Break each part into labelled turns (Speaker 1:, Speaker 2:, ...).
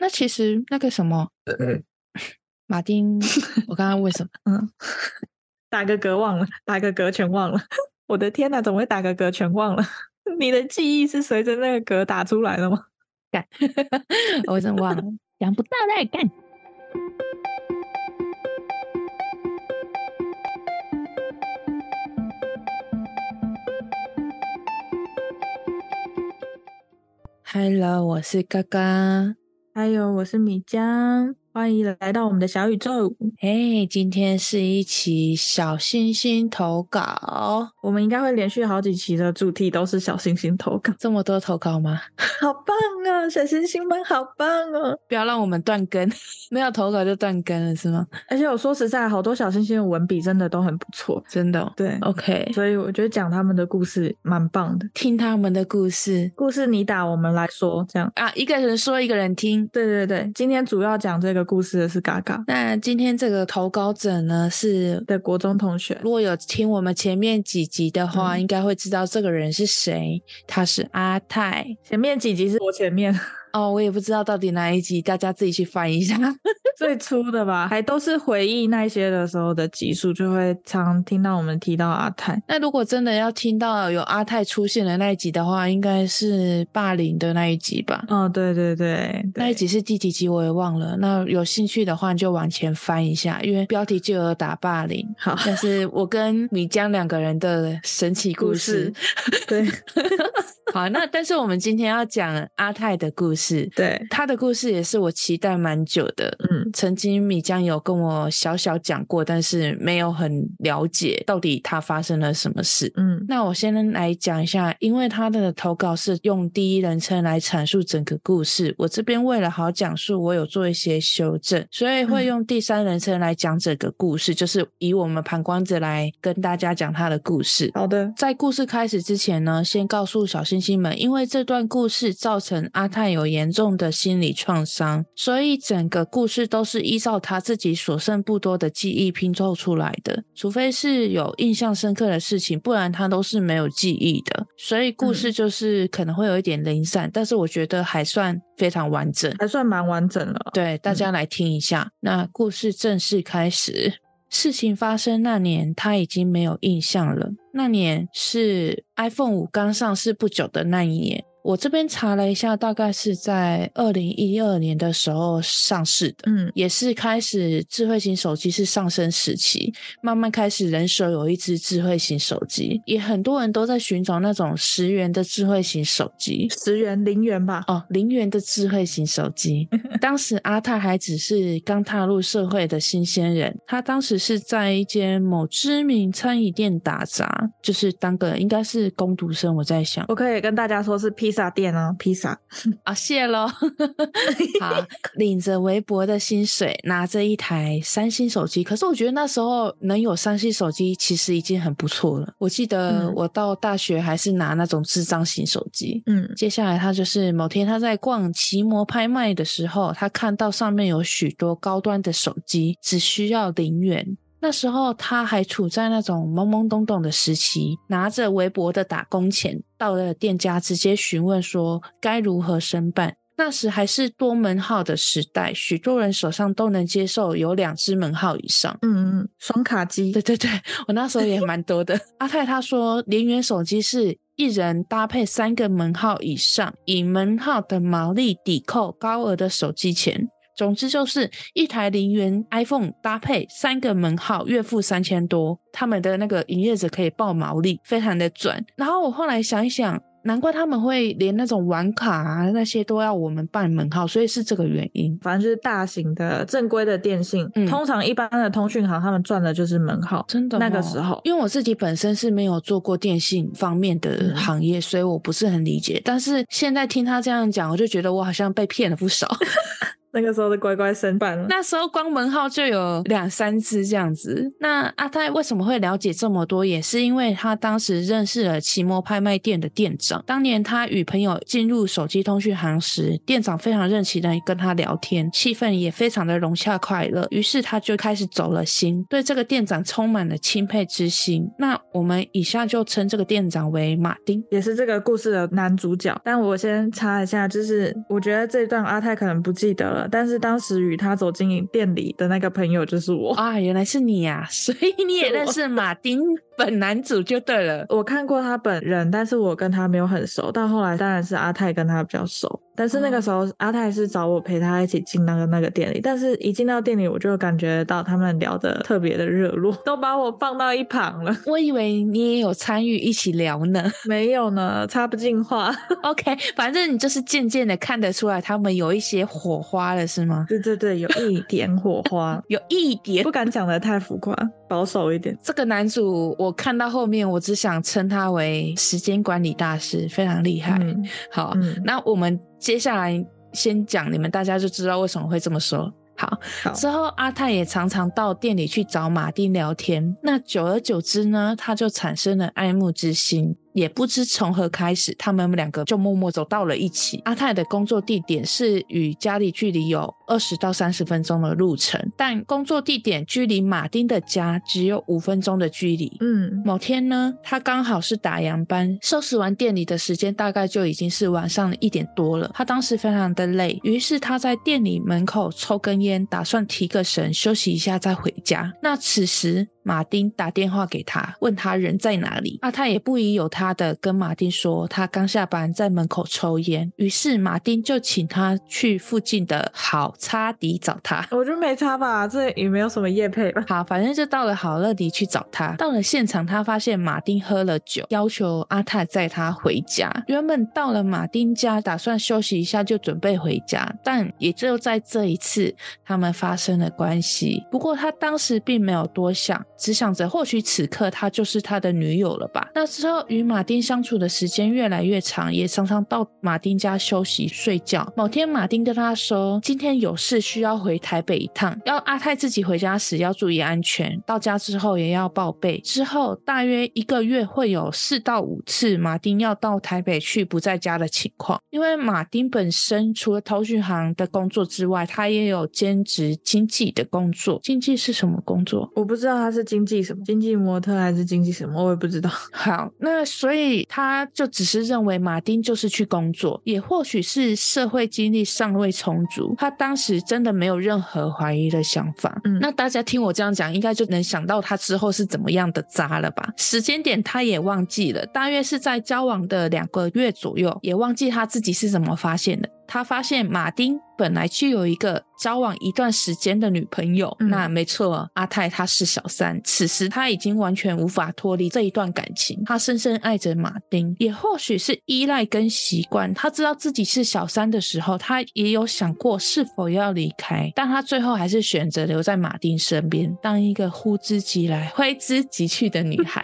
Speaker 1: 那其实那个什么，
Speaker 2: 嗯、
Speaker 1: 马丁，我刚刚为什么？
Speaker 3: 嗯，打个嗝忘了，打个嗝全忘了。我的天哪，怎么会打个嗝全忘了？你的记忆是随着那个嗝打出来的吗？
Speaker 1: 干，我真忘了，想不到再干。Hello，我是嘎嘎，
Speaker 3: 还有我是米江。欢迎来到我们的小宇宙。
Speaker 1: 哎，今天是一期小星星投稿，
Speaker 3: 我们应该会连续好几期的主题都是小星星投稿。
Speaker 1: 这么多投稿吗？
Speaker 3: 好棒啊！小星星们好棒哦！
Speaker 1: 不要让我们断更，没有投稿就断更了是吗？
Speaker 3: 而且我说实在，好多小星星的文笔真的都很不错，
Speaker 1: 真的哦。
Speaker 3: 对
Speaker 1: ，OK，
Speaker 3: 所以我觉得讲他们的故事蛮棒的，
Speaker 1: 听他们的故事，
Speaker 3: 故事你打我们来说，这样
Speaker 1: 啊，一个人说一个人听。
Speaker 3: 对对对，今天主要讲这个。故事的是嘎嘎。
Speaker 1: 那今天这个投稿者呢，是
Speaker 3: 的国中同学。
Speaker 1: 如果有听我们前面几集的话，嗯、应该会知道这个人是谁。他是阿泰。
Speaker 3: 前面几集是我前面。
Speaker 1: 哦，我也不知道到底哪一集，大家自己去翻一下。
Speaker 3: 最初的吧，还都是回忆那些的时候的集数，就会常听到我们提到阿泰。
Speaker 1: 那如果真的要听到有阿泰出现的那一集的话，应该是霸凌的那一集吧？
Speaker 3: 哦，对对对，对，
Speaker 1: 那一集是第几集我也忘了。那有兴趣的话就往前翻一下，因为标题就有打霸凌。
Speaker 3: 好，
Speaker 1: 但是我跟米江两个人的神奇故事。
Speaker 3: 故事对。
Speaker 1: 好，那但是我们今天要讲阿泰的故事，
Speaker 3: 对，
Speaker 1: 他的故事也是我期待蛮久的。嗯，曾经米江有跟我小小讲过，但是没有很了解到底他发生了什么事。嗯，那我先来讲一下，因为他的投稿是用第一人称来阐述整个故事，我这边为了好讲述，我有做一些修正，所以会用第三人称来讲整个故事，嗯、就是以我们旁观者来跟大家讲他的故事。
Speaker 3: 好的，
Speaker 1: 在故事开始之前呢，先告诉小星星们，因为这段故事造成阿泰有严重的心理创伤，所以整个故事都是依照他自己所剩不多的记忆拼凑出来的。除非是有印象深刻的事情，不然他都是没有记忆的。所以故事就是可能会有一点零散，嗯、但是我觉得还算非常完整，
Speaker 3: 还算蛮完整了。
Speaker 1: 对，大家来听一下。嗯、那故事正式开始。事情发生那年，他已经没有印象了。那年是 iPhone 五刚上市不久的那一年。我这边查了一下，大概是在二零一二年的时候上市的，嗯，也是开始智慧型手机是上升时期，慢慢开始人手有一只智慧型手机，也很多人都在寻找那种十元的智慧型手机，
Speaker 3: 十元零元吧，
Speaker 1: 哦，零元的智慧型手机。当时阿泰还只是刚踏入社会的新鲜人，他当时是在一间某知名餐饮店打杂，就是当个应该是工读生。我在想，
Speaker 3: 我可以跟大家说是 P。披萨店啊，披萨
Speaker 1: 啊，谢喽。好，领着微薄的薪水，拿着一台三星手机。可是我觉得那时候能有三星手机，其实已经很不错了。我记得我到大学还是拿那种智障型手机。嗯，接下来他就是某天他在逛奇摩拍卖的时候，他看到上面有许多高端的手机，只需要零元。那时候他还处在那种懵懵懂懂的时期，拿着微薄的打工钱，到了店家直接询问说该如何申办。那时还是多门号的时代，许多人手上都能接受有两支门号以上。
Speaker 3: 嗯嗯，双卡机。
Speaker 1: 对对对，我那时候也蛮多的。阿泰他说，零元手机是一人搭配三个门号以上，以门号的毛利抵扣高额的手机钱。总之就是一台零元 iPhone 搭配三个门号，月付三千多，他们的那个营业者可以报毛利，非常的赚。然后我后来想一想，难怪他们会连那种玩卡啊那些都要我们办门号，所以是这个原因。
Speaker 3: 反正就是大型的正规的电信，嗯、通常一般的通讯行他们赚的就是门号。
Speaker 1: 真的、哦，
Speaker 3: 那个时候，
Speaker 1: 因为我自己本身是没有做过电信方面的行业，嗯、所以我不是很理解。但是现在听他这样讲，我就觉得我好像被骗了不少。
Speaker 3: 那个时候的乖乖生办了。
Speaker 1: 那时候光门号就有两三只这样子。那阿泰为什么会了解这么多？也是因为他当时认识了奇摩拍卖店的店长。当年他与朋友进入手机通讯行时，店长非常热情的跟他聊天，气氛也非常的融洽快乐。于是他就开始走了心，对这个店长充满了钦佩之心。那我们以下就称这个店长为马丁，
Speaker 3: 也是这个故事的男主角。但我先插一下，就是我觉得这一段阿泰可能不记得了，但是当时与他走进店里的那个朋友就是我
Speaker 1: 啊，原来是你呀、啊，所以你也认识马丁。本男主就对了，
Speaker 3: 我看过他本人，但是我跟他没有很熟。到后来当然是阿泰跟他比较熟，但是那个时候、嗯、阿泰是找我陪他一起进那个那个店里，但是一进到店里我就感觉到他们聊的特别的热络，都把我放到一旁了。
Speaker 1: 我以为你也有参与一起聊呢，
Speaker 3: 没有呢，插不进话。
Speaker 1: OK，反正你就是渐渐的看得出来他们有一些火花了，是吗？
Speaker 3: 对对对，有一点火花，
Speaker 1: 有一点，
Speaker 3: 不敢讲的太浮夸，保守一点。
Speaker 1: 这个男主我。看到后面，我只想称他为时间管理大师，非常厉害。嗯、好、嗯，那我们接下来先讲，你们大家就知道为什么会这么说。好，好，之后阿泰也常常到店里去找马丁聊天，那久而久之呢，他就产生了爱慕之心。也不知从何开始，他们两个就默默走到了一起。阿泰的工作地点是与家里距离有二十到三十分钟的路程，但工作地点距离马丁的家只有五分钟的距离。嗯，某天呢，他刚好是打烊班，收拾完店里的时间大概就已经是晚上的一点多了。他当时非常的累，于是他在店里门口抽根烟，打算提个神休息一下再回家。那此时，马丁打电话给他，问他人在哪里。阿泰也不疑有他的跟马丁说，他刚下班在门口抽烟。于是马丁就请他去附近的好差迪找他。
Speaker 3: 我觉得没差吧，这也没有什么夜配吧。
Speaker 1: 好，反正就到了好乐迪去找他。到了现场，他发现马丁喝了酒，要求阿泰载他回家。原本到了马丁家，打算休息一下就准备回家，但也只有在这一次，他们发生了关系。不过他当时并没有多想。只想着或许此刻她就是他的女友了吧。那之后与马丁相处的时间越来越长，也常常到马丁家休息睡觉。某天马丁跟他说，今天有事需要回台北一趟，要阿泰自己回家时要注意安全，到家之后也要报备。之后大约一个月会有四到五次马丁要到台北去不在家的情况。因为马丁本身除了通讯行的工作之外，他也有兼职经济的工作。经济是什么工作？
Speaker 3: 我不知道他是。经济什么？经济模特还是经济什么？我也不知道。
Speaker 1: 好，那所以他就只是认为马丁就是去工作，也或许是社会经历尚未充足，他当时真的没有任何怀疑的想法。嗯，那大家听我这样讲，应该就能想到他之后是怎么样的渣了吧？时间点他也忘记了，大约是在交往的两个月左右，也忘记他自己是怎么发现的。他发现马丁本来就有一个交往一段时间的女朋友，嗯、那没错，阿泰他是小三。此时他已经完全无法脱离这一段感情，他深深爱着马丁，也或许是依赖跟习惯。他知道自己是小三的时候，他也有想过是否要离开，但他最后还是选择留在马丁身边，当一个呼之即来、挥之即去的女孩。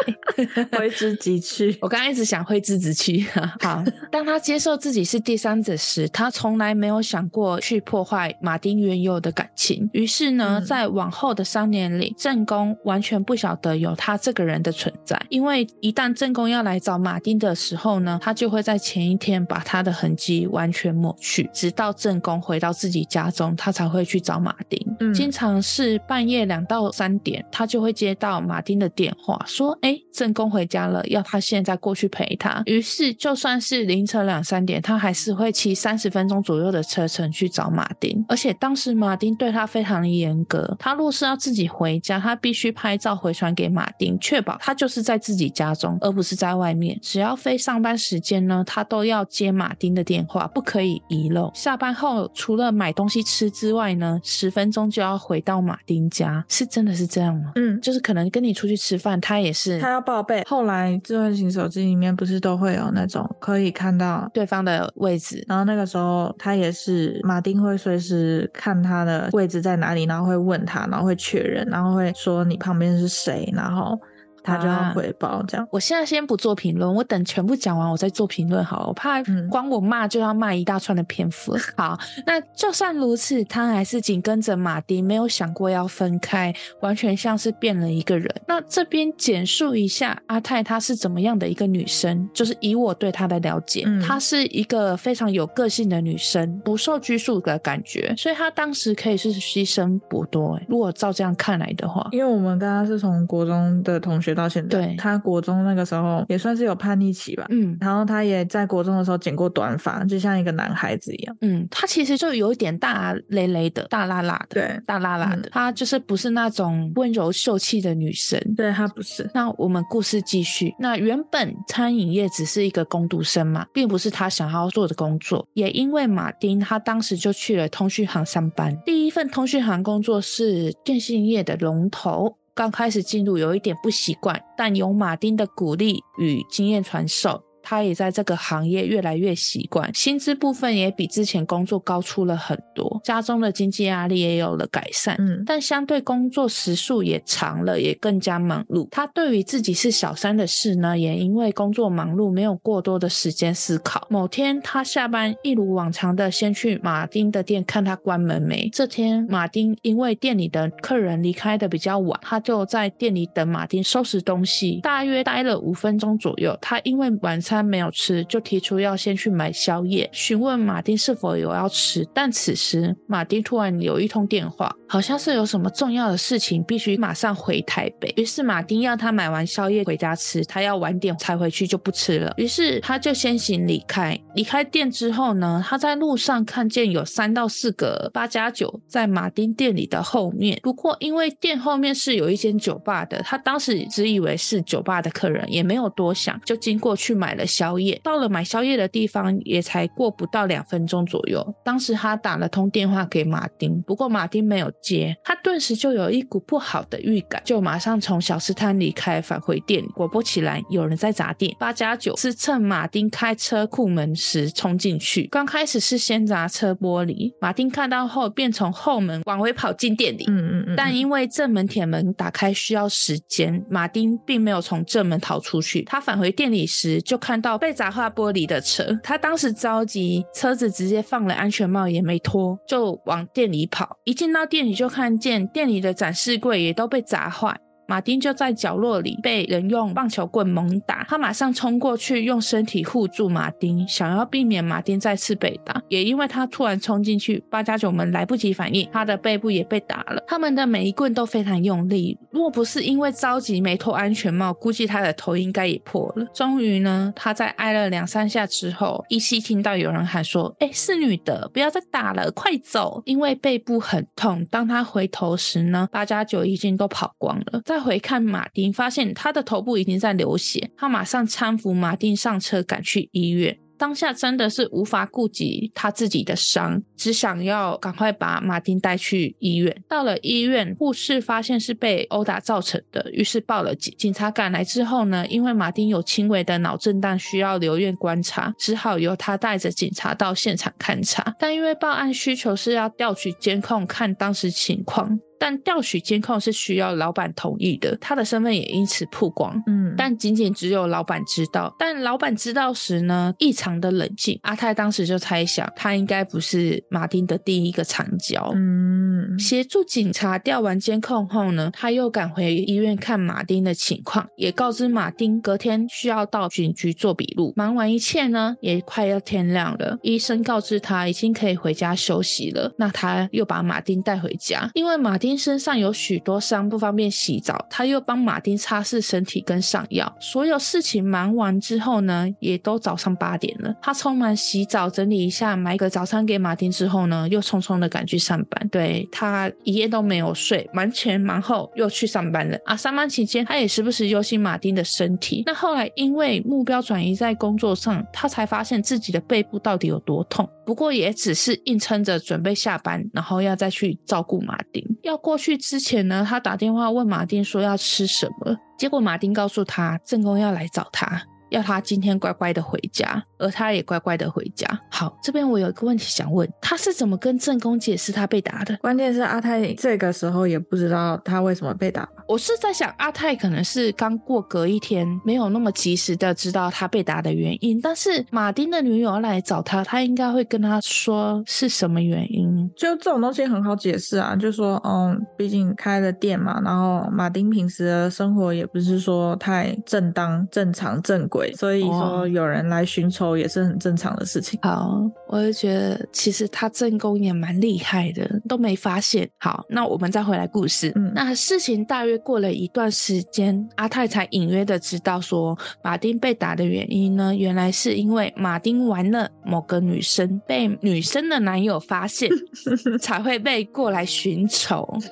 Speaker 3: 挥之即去，
Speaker 1: 我刚刚一直想挥之即去。好，当他接受自己是第三者时，他。从来没有想过去破坏马丁原有的感情，于是呢，在往后的三年里，正宫完全不晓得有他这个人的存在。因为一旦正宫要来找马丁的时候呢，他就会在前一天把他的痕迹完全抹去，直到正宫回到自己家中，他才会去找马丁。嗯，经常是半夜两到三点，他就会接到马丁的电话，说：“哎，正宫回家了，要他现在过去陪他。”于是，就算是凌晨两三点，他还是会骑三十分。分钟左右的车程去找马丁，而且当时马丁对他非常的严格。他若是要自己回家，他必须拍照回传给马丁，确保他就是在自己家中，而不是在外面。只要非上班时间呢，他都要接马丁的电话，不可以遗漏。下班后除了买东西吃之外呢，十分钟就要回到马丁家。是真的是这样吗？嗯，就是可能跟你出去吃饭，他也是
Speaker 3: 他要报备。后来智慧型手机里面不是都会有那种可以看到
Speaker 1: 对方的位置，
Speaker 3: 然后那个时候。他也是，马丁会随时看他的位置在哪里，然后会问他，然后会确认，然后会说你旁边是谁，然后。他就要回报这样。啊、
Speaker 1: 我现在先不做评论，我等全部讲完我再做评论好了，我怕光我骂就要骂一大串的篇幅。好，那就算如此，他还是紧跟着马丁，没有想过要分开，完全像是变了一个人。那这边简述一下阿泰她是怎么样的一个女生，就是以我对她的了解，嗯、她是一个非常有个性的女生，不受拘束的感觉，所以她当时可以是牺牲不多、欸。如果照这样看来的话，
Speaker 3: 因为我们刚刚是从国中的同学到现在，对，她国中那个时候也算是有叛逆期吧，嗯，然后他也在国中的时候剪过短发，就像一个男孩子一样，
Speaker 1: 嗯，他其实就有一点大咧咧的，大辣辣的，
Speaker 3: 对，
Speaker 1: 大辣辣的，她、嗯、就是不是那种温柔秀气的女生，
Speaker 3: 对，她不是。
Speaker 1: 那我们故事继续，那原本餐饮业只是一个工读生嘛，并不是他想要做的工作，也因为马丁，他当时就去了通讯行上班，第一份通讯行工作是电信业的龙头。刚开始进入有一点不习惯，但有马丁的鼓励与经验传授。他也在这个行业越来越习惯，薪资部分也比之前工作高出了很多，家中的经济压力也有了改善，嗯，但相对工作时数也长了，也更加忙碌。他对于自己是小三的事呢，也因为工作忙碌，没有过多的时间思考。某天，他下班一如往常的先去马丁的店看他关门没。这天，马丁因为店里的客人离开的比较晚，他就在店里等马丁收拾东西，大约待了五分钟左右。他因为晚餐。他没有吃，就提出要先去买宵夜，询问马丁是否有要吃。但此时马丁突然有一通电话，好像是有什么重要的事情，必须马上回台北。于是马丁要他买完宵夜回家吃，他要晚点才回去就不吃了。于是他就先行离开。离开店之后呢，他在路上看见有三到四个八加九在马丁店里的后面。不过因为店后面是有一间酒吧的，他当时只以为是酒吧的客人，也没有多想，就经过去买了。宵夜到了买宵夜的地方，也才过不到两分钟左右。当时他打了通电话给马丁，不过马丁没有接，他顿时就有一股不好的预感，就马上从小吃摊离开，返回店里。果不其然，有人在砸店。八加九是趁马丁开车库门时冲进去，刚开始是先砸车玻璃，马丁看到后便从后门往回跑进店里。嗯嗯嗯。但因为正门铁门打开需要时间，马丁并没有从正门逃出去。他返回店里时就看。看到被砸坏玻璃的车，他当时着急，车子直接放了安全帽也没脱，就往店里跑。一进到店你，就看见店里的展示柜也都被砸坏。马丁就在角落里被人用棒球棍猛打，他马上冲过去用身体护住马丁，想要避免马丁再次被打。也因为他突然冲进去，八加九们来不及反应，他的背部也被打了。他们的每一棍都非常用力，若不是因为着急没脱安全帽，估计他的头应该也破了。终于呢，他在挨了两三下之后，依稀听到有人喊说：“哎，是女的，不要再打了，快走！”因为背部很痛。当他回头时呢，八加九已经都跑光了。再回看马丁，发现他的头部已经在流血，他马上搀扶马丁上车，赶去医院。当下真的是无法顾及他自己的伤，只想要赶快把马丁带去医院。到了医院，护士发现是被殴打造成的，于是报了警。警察赶来之后呢，因为马丁有轻微的脑震荡，需要留院观察，只好由他带着警察到现场勘查。但因为报案需求是要调取监控，看当时情况。但调取监控是需要老板同意的，他的身份也因此曝光。嗯，但仅仅只有老板知道。但老板知道时呢，异常的冷静。阿泰当时就猜想，他应该不是马丁的第一个长交。嗯，协助警察调完监控后呢，他又赶回医院看马丁的情况，也告知马丁隔天需要到警局做笔录。忙完一切呢，也快要天亮了。医生告知他已经可以回家休息了。那他又把马丁带回家，因为马丁。马丁身上有许多伤，不方便洗澡。他又帮马丁擦拭身体跟上药。所有事情忙完之后呢，也都早上八点了。他匆忙洗澡，整理一下，买个早餐给马丁之后呢，又匆匆的赶去上班。对，他一夜都没有睡，忙前忙后又去上班了。啊，上班期间他也时不时忧心马丁的身体。那后来因为目标转移在工作上，他才发现自己的背部到底有多痛。不过也只是硬撑着准备下班，然后要再去照顾马丁。要过去之前呢，他打电话问马丁说要吃什么，结果马丁告诉他正宫要来找他。要他今天乖乖的回家，而他也乖乖的回家。好，这边我有一个问题想问，他是怎么跟正宫解释他被打的？
Speaker 3: 关键是阿泰这个时候也不知道他为什么被打。
Speaker 1: 我是在想，阿泰可能是刚过隔一天，没有那么及时的知道他被打的原因。但是马丁的女友来找他，他应该会跟他说是什么原因。
Speaker 3: 就这种东西很好解释啊，就说，嗯，毕竟开了店嘛，然后马丁平时的生活也不是说太正当、正常、正轨，所以说有人来寻仇也是很正常的事情。
Speaker 1: 好，我就觉得其实他正宫也蛮厉害的，都没发现。好，那我们再回来故事。嗯，那事情大约过了一段时间，阿泰才隐约的知道说，马丁被打的原因呢，原来是因为马丁玩了某个女生，被女生的男友发现，才会被过来寻仇。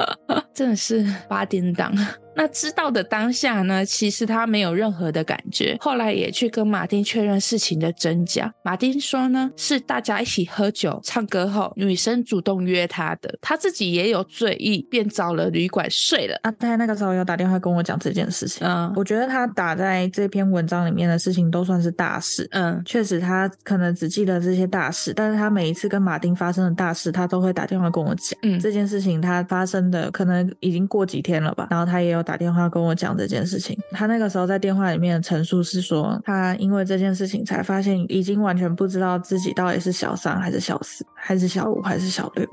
Speaker 1: 真的是八点档。那知道的当下呢，其实他没有任何的感觉。后来也去跟马丁确认事情的真假。马丁说呢，是大家一起喝酒唱歌后，女生主动约他的，他自己也有醉意，便找了旅馆睡了。
Speaker 3: 啊，他那个时候有打电话跟我讲这件事情。嗯，我觉得他打在这篇文章里面的事情都算是大事。嗯，确实他可能只记得这些大事，但是他每一次跟马丁发生的大事，他都会打电话跟我讲。嗯，这件事情他发生的可能已经过几天了吧，然后他也有。打电话跟我讲这件事情，他那个时候在电话里面的陈述是说，他因为这件事情才发现，已经完全不知道自己到底是小三还是小四，还是小五还是小六。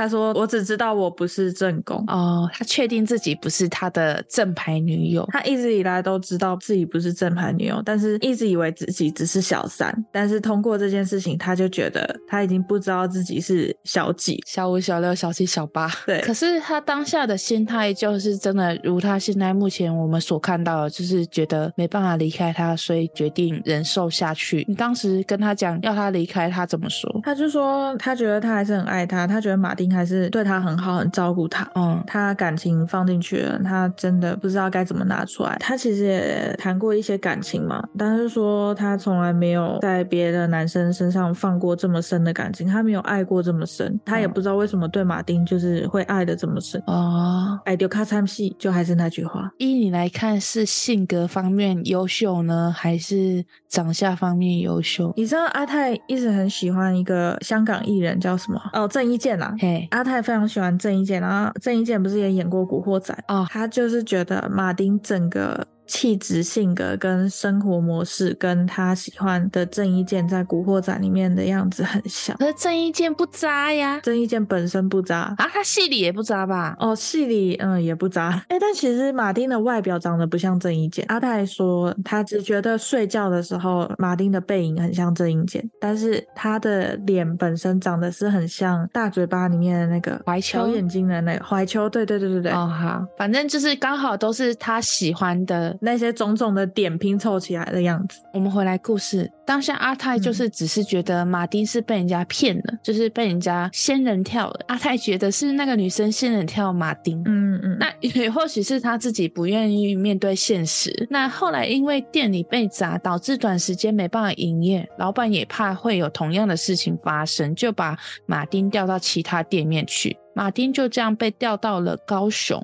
Speaker 3: 他说：“我只知道我不是正宫
Speaker 1: 哦，他确定自己不是他的正牌女友。
Speaker 3: 他一直以来都知道自己不是正牌女友，但是一直以为自己只是小三。但是通过这件事情，他就觉得他已经不知道自己是小几、
Speaker 1: 小五、小六、小七、小八。
Speaker 3: 对，
Speaker 1: 可是他当下的心态就是真的，如他现在目前我们所看到的，就是觉得没办法离开他，所以决定忍受下去。你当时跟他讲要他离开，他怎么说？
Speaker 3: 他就说他觉得他还是很爱他，他觉得马丁还是对他很好，很照顾他。嗯，他感情放进去了，他真的不知道该怎么拿出来。他其实也谈过一些感情嘛，但是说他从来没有在别的男生身上放过这么深的感情，他没有爱过这么深，他也不知道为什么对马丁就是会爱的这么深。哦，爱丢卡参戏，就还是那句话。
Speaker 1: 依你来看，是性格方面优秀呢，还是长相方面优秀？
Speaker 3: 你知道阿泰一直很喜欢一个香港艺人叫什么？哦，郑伊健啦。嘿，阿泰。非常喜欢郑伊健，然后郑伊健不是也演过《古惑仔》哦？他就是觉得马丁整个。气质、性格跟生活模式，跟他喜欢的郑伊健在《古惑仔》里面的样子很像。
Speaker 1: 可是郑伊健不渣呀，
Speaker 3: 郑伊健本身不渣
Speaker 1: 啊，他戏里也不渣吧？
Speaker 3: 哦，戏里嗯也不渣。哎，但其实马丁的外表长得不像郑伊健。阿泰说他只觉得睡觉的时候马丁的背影很像郑伊健，但是他的脸本身长得是很像大嘴巴里面的那个
Speaker 1: 怀秋，
Speaker 3: 小眼睛的那个怀秋。对对对对对。
Speaker 1: 哦好，反正就是刚好都是他喜欢的。
Speaker 3: 那些种种的点拼凑起来的样子。
Speaker 1: 我们回来故事，当下阿泰就是只是觉得马丁是被人家骗了，嗯、就是被人家仙人跳了。阿泰觉得是那个女生仙人跳马丁。嗯嗯。那也或许是他自己不愿意面对现实。那后来因为店里被砸，导致短时间没办法营业，老板也怕会有同样的事情发生，就把马丁调到其他店面去。马丁就这样被调到了高雄。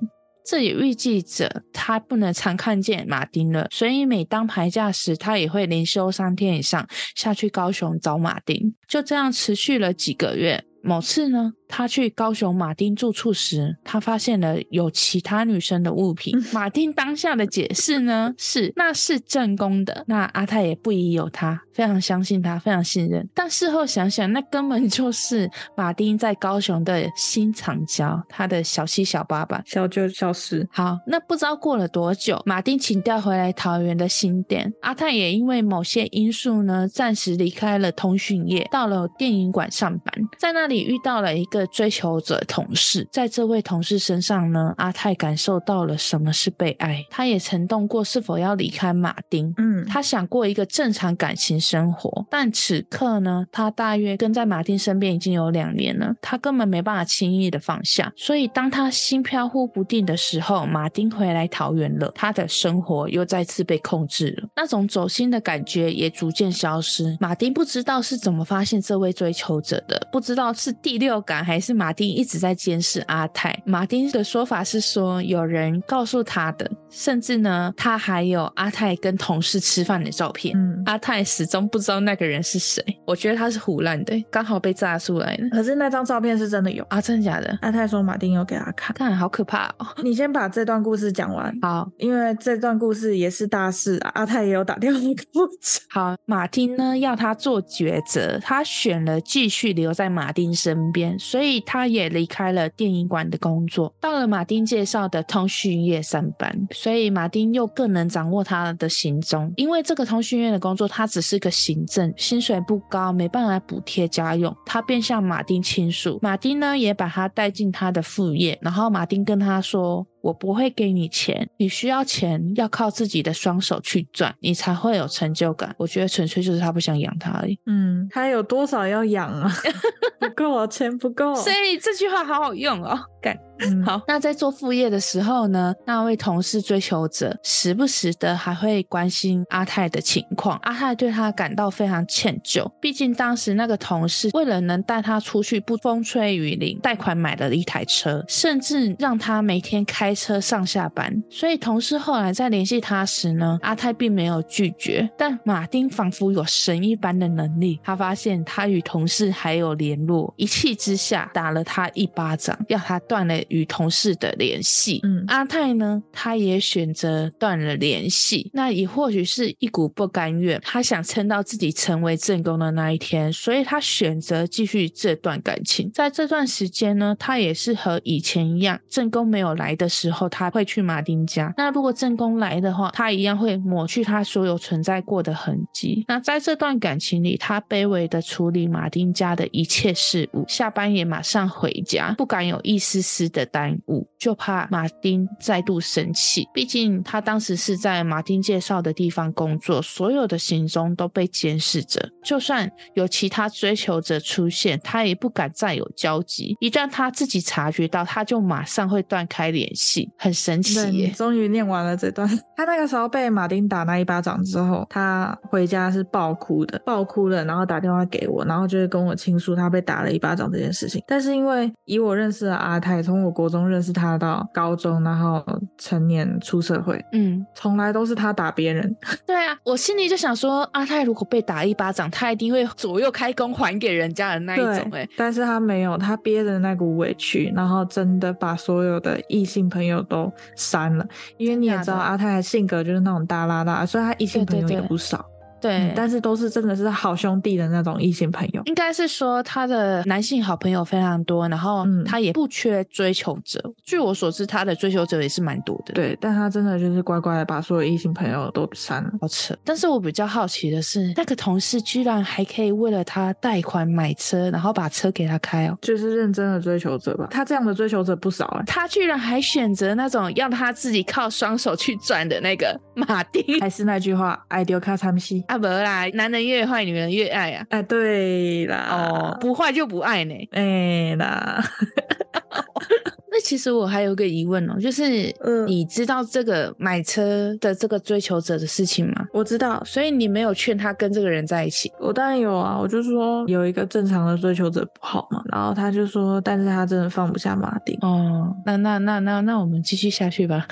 Speaker 1: 这也预计着他不能常看见马丁了，所以每当排假时，他也会连休三天以上下去高雄找马丁。就这样持续了几个月。某次呢，他去高雄马丁住处时，他发现了有其他女生的物品。马丁当下的解释呢是那是正宫的，那阿泰也不疑有他，非常相信他，非常信任。但事后想想，那根本就是马丁在高雄的新藏娇，他的小七、小八吧，
Speaker 3: 小九、小十。
Speaker 1: 好，那不知道过了多久，马丁请调回来桃园的新店，阿泰也因为某些因素呢，暂时离开了通讯业，到了电影馆上班，在那里。遇到了一个追求者同事，在这位同事身上呢，阿泰感受到了什么是被爱。他也曾动过是否要离开马丁，嗯，他想过一个正常感情生活，但此刻呢，他大约跟在马丁身边已经有两年了，他根本没办法轻易的放下。所以当他心飘忽不定的时候，马丁回来桃园了，他的生活又再次被控制了，那种走心的感觉也逐渐消失。马丁不知道是怎么发现这位追求者的，不知道。是第六感还是马丁一直在监视阿泰？马丁的说法是说有人告诉他的，甚至呢，他还有阿泰跟同事吃饭的照片。嗯，阿泰始终不知道那个人是谁。我觉得他是胡乱的，刚好被炸出来了。
Speaker 3: 可是那张照片是真的有
Speaker 1: 啊？真的假的？
Speaker 3: 阿泰说马丁有给他看，
Speaker 1: 看好可怕哦！
Speaker 3: 你先把这段故事讲完，
Speaker 1: 好，
Speaker 3: 因为这段故事也是大事啊。阿泰也有打电话给我。
Speaker 1: 好，马丁呢要他做抉择，他选了继续留在马丁身边，所以他也离开了电影馆的工作，到了马丁介绍的通讯业上班。所以马丁又更能掌握他的行踪，因为这个通讯业的工作，他只是个行政，薪水不高，没办法补贴家用。他便向马丁倾诉，马丁呢也把他带进他的副业，然后马丁跟他说。我不会给你钱，你需要钱要靠自己的双手去赚，你才会有成就感。我觉得纯粹就是他不想养他而已。
Speaker 3: 嗯，他有多少要养啊？不够啊，钱不够。
Speaker 1: 所以这句话好好用哦，干。嗯、好，那在做副业的时候呢，那位同事追求者时不时的还会关心阿泰的情况。阿泰对他感到非常歉疚，毕竟当时那个同事为了能带他出去不风吹雨淋，贷款买了一台车，甚至让他每天开车上下班。所以同事后来在联系他时呢，阿泰并没有拒绝。但马丁仿佛有神一般的能力，他发现他与同事还有联络，一气之下打了他一巴掌，要他断了。与同事的联系，嗯，阿泰呢，他也选择断了联系。那也或许是一股不甘愿，他想撑到自己成为正宫的那一天，所以他选择继续这段感情。在这段时间呢，他也是和以前一样，正宫没有来的时候，他会去马丁家。那如果正宫来的话，他一样会抹去他所有存在过的痕迹。那在这段感情里，他卑微的处理马丁家的一切事务，下班也马上回家，不敢有一丝丝的耽误，就怕马丁再度生气。毕竟他当时是在马丁介绍的地方工作，所有的行踪都被监视着。就算有其他追求者出现，他也不敢再有交集。一旦他自己察觉到，他就马上会断开联系。很神奇耶！
Speaker 3: 终于念完了这段。他那个时候被马丁打那一巴掌之后，他回家是爆哭的，爆哭了，然后打电话给我，然后就是跟我倾诉他被打了一巴掌这件事情。但是因为以我认识的阿泰，从我。国中认识他到高中，然后成年出社会，嗯，从来都是他打别人。
Speaker 1: 对啊，我心里就想说，阿泰如果被打一巴掌，他一定会左右开弓还给人家的那一种。哎，
Speaker 3: 但是他没有，他憋着那股委屈，然后真的把所有的异性朋友都删了。因为你也知道，阿泰的性格就是那种大拉拉，所以他异性朋友也不少。对对对
Speaker 1: 对、嗯，
Speaker 3: 但是都是真的是好兄弟的那种异性朋友。
Speaker 1: 应该是说他的男性好朋友非常多，然后他也不缺追求者。嗯、据我所知，他的追求者也是蛮多的。
Speaker 3: 对，但他真的就是乖乖的把所有异性朋友都删了，
Speaker 1: 好扯。但是我比较好奇的是，那个同事居然还可以为了他贷款买车，然后把车给他开哦，
Speaker 3: 就是认真的追求者吧。他这样的追求者不少哎。
Speaker 1: 他居然还选择那种要他自己靠双手去赚的那个马丁。
Speaker 3: 还是那句话，爱丢卡参西
Speaker 1: 啊，不啦，男人越坏，女人越爱啊！
Speaker 3: 哎，对啦，
Speaker 1: 哦，不坏就不爱呢。
Speaker 3: 哎啦，
Speaker 1: 那其实我还有个疑问哦，就是，你知道这个买车的这个追求者的事情吗？
Speaker 3: 我知道，
Speaker 1: 所以你没有劝他跟这个人在一起。
Speaker 3: 我当然有啊，我就说有一个正常的追求者不好嘛，然后他就说，但是他真的放不下马丁。
Speaker 1: 哦，那那那那那我们继续下去吧。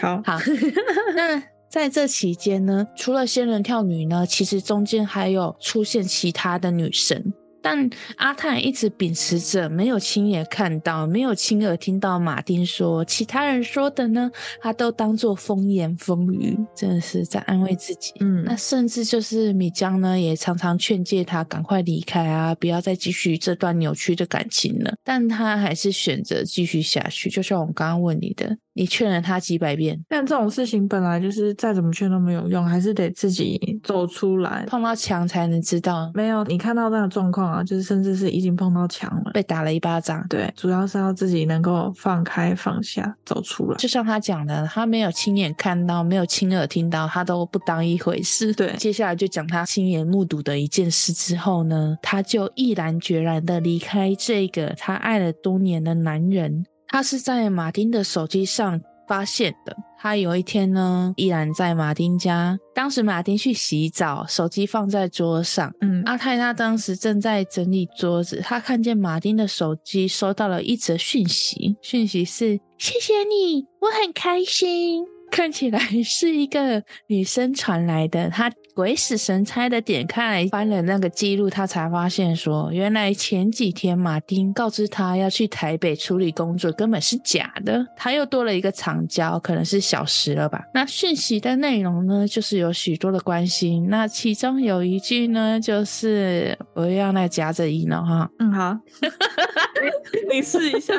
Speaker 3: 好
Speaker 1: 好，那。在这期间呢，除了仙人跳女呢，其实中间还有出现其他的女神。但阿泰一直秉持着没有亲眼看到、没有亲耳听到马丁说，其他人说的呢，他都当作风言风语，真的是在安慰自己。嗯，那甚至就是米江呢，也常常劝诫他赶快离开啊，不要再继续这段扭曲的感情了。但他还是选择继续下去。就像我刚刚问你的，你劝了他几百遍，
Speaker 3: 但这种事情本来就是再怎么劝都没有用，还是得自己走出来，
Speaker 1: 碰到墙才能知道。
Speaker 3: 没有，你看到那个状况。啊，就是甚至是已经碰到墙了，
Speaker 1: 被打了一巴掌。
Speaker 3: 对，主要是要自己能够放开放下，走出来。
Speaker 1: 就像他讲的，他没有亲眼看到，没有亲耳听到，他都不当一回事。
Speaker 3: 对，
Speaker 1: 接下来就讲他亲眼目睹的一件事之后呢，他就毅然决然的离开这个他爱了多年的男人。他是在马丁的手机上发现的。他有一天呢，依然在马丁家。当时马丁去洗澡，手机放在桌上。嗯，阿泰他当时正在整理桌子，他看见马丁的手机收到了一则讯息，讯息是：谢谢你，我很开心。看起来是一个女生传来的，他鬼使神差的点开来翻了那个记录，他才发现说，原来前几天马丁告知他要去台北处理工作，根本是假的。他又多了一个长焦，可能是小时了吧。那讯息的内容呢，就是有许多的关心。那其中有一句呢，就是我要那夹着音了哈。
Speaker 3: 嗯，好，你试一下。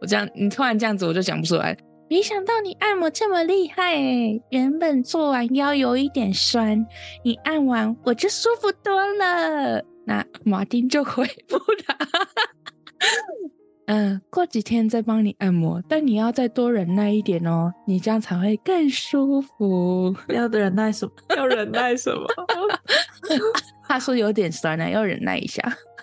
Speaker 1: 我这样，你突然这样子，我就讲不出来。没想到你按摩这么厉害诶，原本做完腰有一点酸，你按完我就舒服多了。那马丁就回复他：“嗯，过几天再帮你按摩，但你要再多忍耐一点哦，你这样才会更舒服。
Speaker 3: 要忍耐什么？要忍耐什么？”
Speaker 1: 他说有点酸了，要忍耐一下。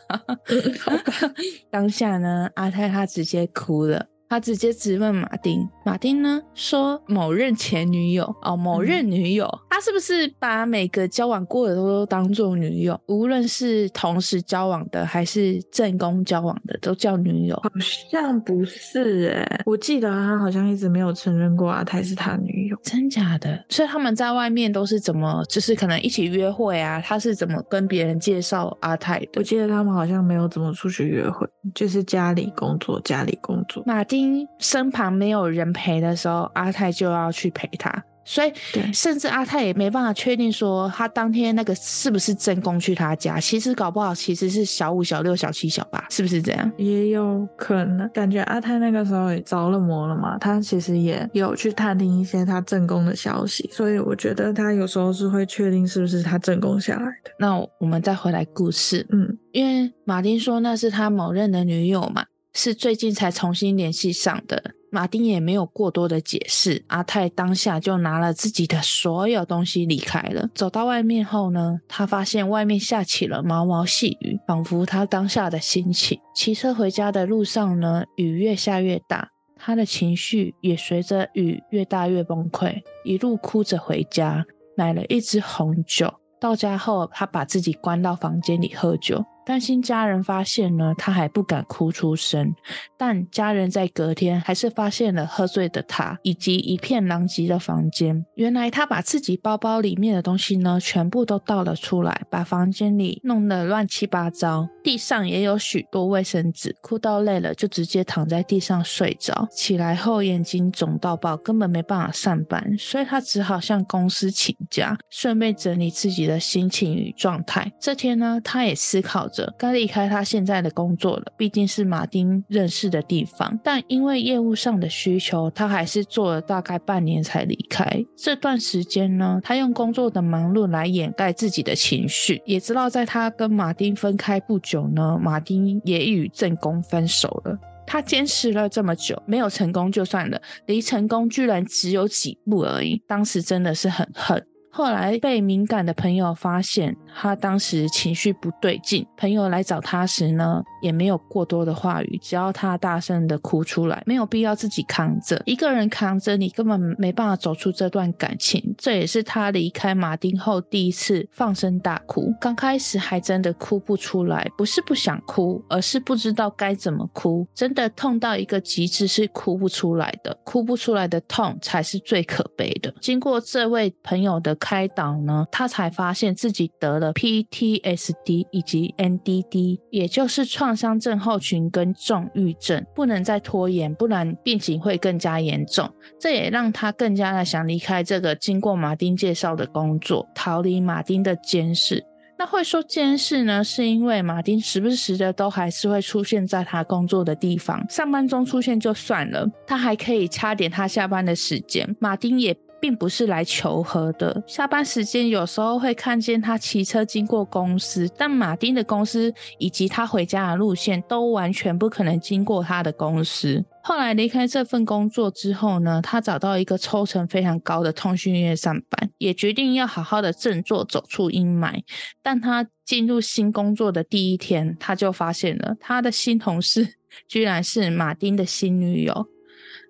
Speaker 1: 当下呢，阿泰他直接哭了。他直接质问马丁，马丁呢说某任前女友哦，某任女友，嗯、他是不是把每个交往过的都当做女友？无论是同时交往的还是正宫交往的，都叫女友？
Speaker 3: 好像不是哎、欸，我记得他好像一直没有承认过阿泰是他女友，
Speaker 1: 真假的？所以他们在外面都是怎么，就是可能一起约会啊？他是怎么跟别人介绍阿泰的？
Speaker 3: 我记得他们好像没有怎么出去约会，就是家里工作，家里工作。
Speaker 1: 马丁。身旁没有人陪的时候，阿泰就要去陪他，所以甚至阿泰也没办法确定说他当天那个是不是正宫去他家。其实搞不好其实是小五、小六、小七、小八，是不是这样？
Speaker 3: 也有可能。感觉阿泰那个时候也着了魔了嘛，他其实也有去探听一些他正宫的消息，所以我觉得他有时候是会确定是不是他正宫下来的。
Speaker 1: 那我们再回来故事，
Speaker 3: 嗯，
Speaker 1: 因为马丁说那是他某任的女友嘛。是最近才重新联系上的，马丁也没有过多的解释。阿泰当下就拿了自己的所有东西离开了。走到外面后呢，他发现外面下起了毛毛细雨，仿佛他当下的心情。骑车回家的路上呢，雨越下越大，他的情绪也随着雨越大越崩溃，一路哭着回家，买了一支红酒。到家后，他把自己关到房间里喝酒。担心家人发现呢，他还不敢哭出声。但家人在隔天还是发现了喝醉的他，以及一片狼藉的房间。原来他把自己包包里面的东西呢，全部都倒了出来，把房间里弄得乱七八糟。地上也有许多卫生纸。哭到累了，就直接躺在地上睡着。起来后眼睛肿到爆，根本没办法上班，所以他只好向公司请假，顺便整理自己的心情与状态。这天呢，他也思考着。该离开他现在的工作了，毕竟是马丁认识的地方。但因为业务上的需求，他还是做了大概半年才离开。这段时间呢，他用工作的忙碌来掩盖自己的情绪。也知道在他跟马丁分开不久呢，马丁也与正宫分手了。他坚持了这么久，没有成功就算了，离成功居然只有几步而已。当时真的是很恨。后来被敏感的朋友发现，他当时情绪不对劲。朋友来找他时呢，也没有过多的话语，只要他大声的哭出来，没有必要自己扛着，一个人扛着，你根本没办法走出这段感情。这也是他离开马丁后第一次放声大哭。刚开始还真的哭不出来，不是不想哭，而是不知道该怎么哭。真的痛到一个极致是哭不出来的，哭不出来的痛才是最可悲的。经过这位朋友的开导呢，他才发现自己得了 PTSD 以及 NDD，也就是创创伤症候群跟重郁症，不能再拖延，不然病情会更加严重。这也让他更加的想离开这个经过马丁介绍的工作，逃离马丁的监视。那会说监视呢，是因为马丁时不时的都还是会出现在他工作的地方，上班中出现就算了，他还可以掐点他下班的时间。马丁也。并不是来求和的。下班时间有时候会看见他骑车经过公司，但马丁的公司以及他回家的路线都完全不可能经过他的公司。后来离开这份工作之后呢，他找到一个抽成非常高的通讯业上班，也决定要好好的振作，走出阴霾。但他进入新工作的第一天，他就发现了他的新同事 居然是马丁的新女友。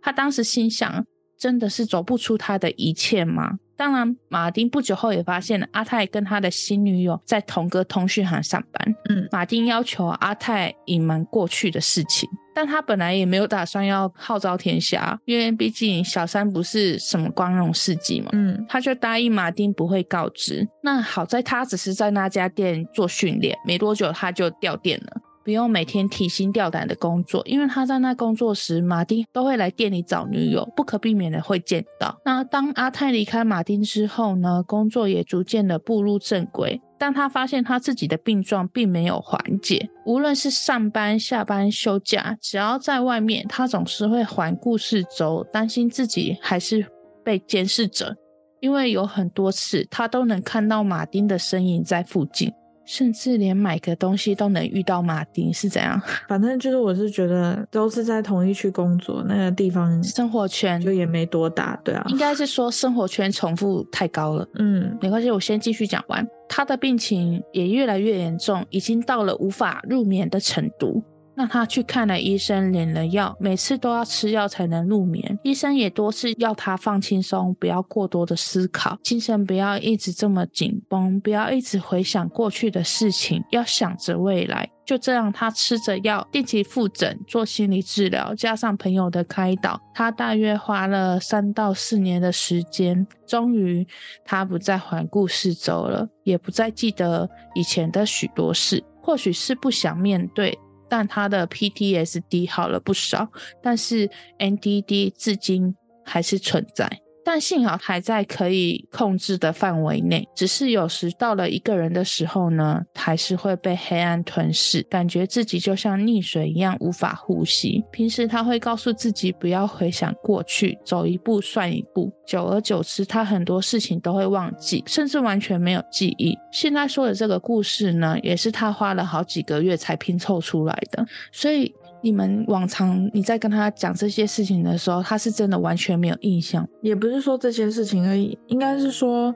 Speaker 1: 他当时心想。真的是走不出他的一切吗？当然，马丁不久后也发现了阿泰跟他的新女友在同个通讯行上班。嗯，马丁要求阿泰隐瞒过去的事情，但他本来也没有打算要号召天下，因为毕竟小三不是什么光荣事迹嘛。嗯，他就答应马丁不会告知。那好在他只是在那家店做训练，没多久他就掉店了。不用每天提心吊胆的工作，因为他在那工作时，马丁都会来店里找女友，不可避免的会见到。那当阿泰离开马丁之后呢，工作也逐渐的步入正轨。但他发现他自己的病状并没有缓解，无论是上班、下班、休假，只要在外面，他总是会环顾四周，担心自己还是被监视着，因为有很多次他都能看到马丁的身影在附近。甚至连买个东西都能遇到马丁，是怎样？
Speaker 3: 反正就是，我是觉得都是在同一区工作，那个地方
Speaker 1: 生活圈
Speaker 3: 就也没多大，对啊。
Speaker 1: 应该是说生活圈重复太高了。嗯，没关系，我先继续讲完。他的病情也越来越严重，已经到了无法入眠的程度。那他去看了医生，领了药，每次都要吃药才能入眠。医生也多次要他放轻松，不要过多的思考，精神不要一直这么紧绷，不要一直回想过去的事情，要想着未来。就这样，他吃着药，定期复诊，做心理治疗，加上朋友的开导，他大约花了三到四年的时间，终于他不再环顾四周了，也不再记得以前的许多事，或许是不想面对。但他的 PTSD 好了不少，但是 NDD 至今还是存在。但幸好还在可以控制的范围内，只是有时到了一个人的时候呢，还是会被黑暗吞噬，感觉自己就像溺水一样无法呼吸。平时他会告诉自己不要回想过去，走一步算一步。久而久之，他很多事情都会忘记，甚至完全没有记忆。现在说的这个故事呢，也是他花了好几个月才拼凑出来的，所以。你们往常你在跟他讲这些事情的时候，他是真的完全没有印象。
Speaker 3: 也不是说这些事情而已，应该是说，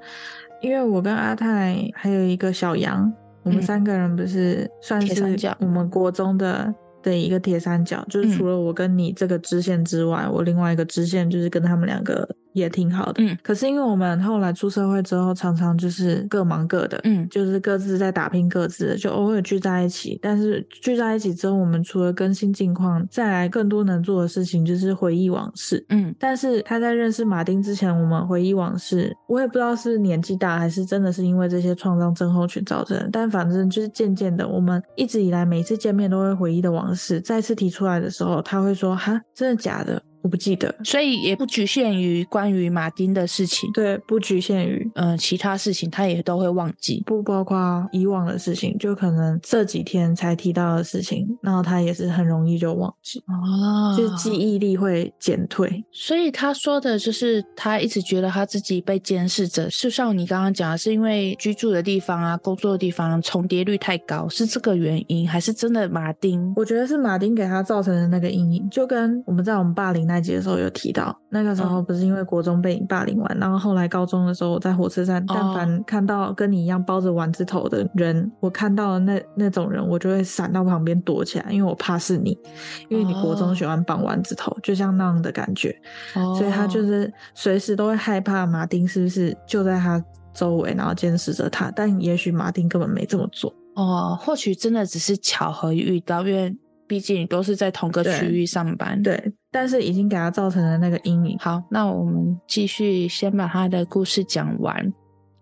Speaker 3: 因为我跟阿泰还有一个小杨，我们三个人不是算是我们国中的的一个铁三角，就是除了我跟你这个支线之外，我另外一个支线就是跟他们两个。也挺好的，嗯，可是因为我们后来出社会之后，常常就是各忙各的，嗯，就是各自在打拼各自的，就偶尔聚在一起。但是聚在一起之后，我们除了更新近况，再来更多能做的事情就是回忆往事，嗯。但是他在认识马丁之前，我们回忆往事，我也不知道是年纪大还是真的是因为这些创伤症候群造成的，但反正就是渐渐的，我们一直以来每次见面都会回忆的往事，再次提出来的时候，他会说：“哈，真的假的？”我不记得，
Speaker 1: 所以也不局限于关于马丁的事情。
Speaker 3: 对，不局限于
Speaker 1: 嗯、呃、其他事情，他也都会忘记，
Speaker 3: 不包括以往的事情，就可能这几天才提到的事情，然后他也是很容易就忘记哦，就是记忆力会减退。
Speaker 1: 所以他说的就是他一直觉得他自己被监视着，就像你刚刚讲的，是因为居住的地方啊、工作的地方重叠率太高，是这个原因，还是真的马丁？
Speaker 3: 我觉得是马丁给他造成的那个阴影，就跟我们在我们霸凌那。那集的时候有提到，那个时候不是因为国中被你霸凌完，嗯、然后后来高中的时候我在火车站，但凡看到跟你一样包着丸子头的人，我看到那那种人，我就会闪到旁边躲起来，因为我怕是你，因为你国中喜欢绑丸子头，就像那样的感觉，哦、所以他就是随时都会害怕马丁是不是就在他周围，然后监视着他，但也许马丁根本没这么做，
Speaker 1: 哦，或许真的只是巧合遇到，因为。毕竟都是在同个区域上班，
Speaker 3: 对，但是已经给他造成了那个阴影。
Speaker 1: 好，那我们继续先把他的故事讲完。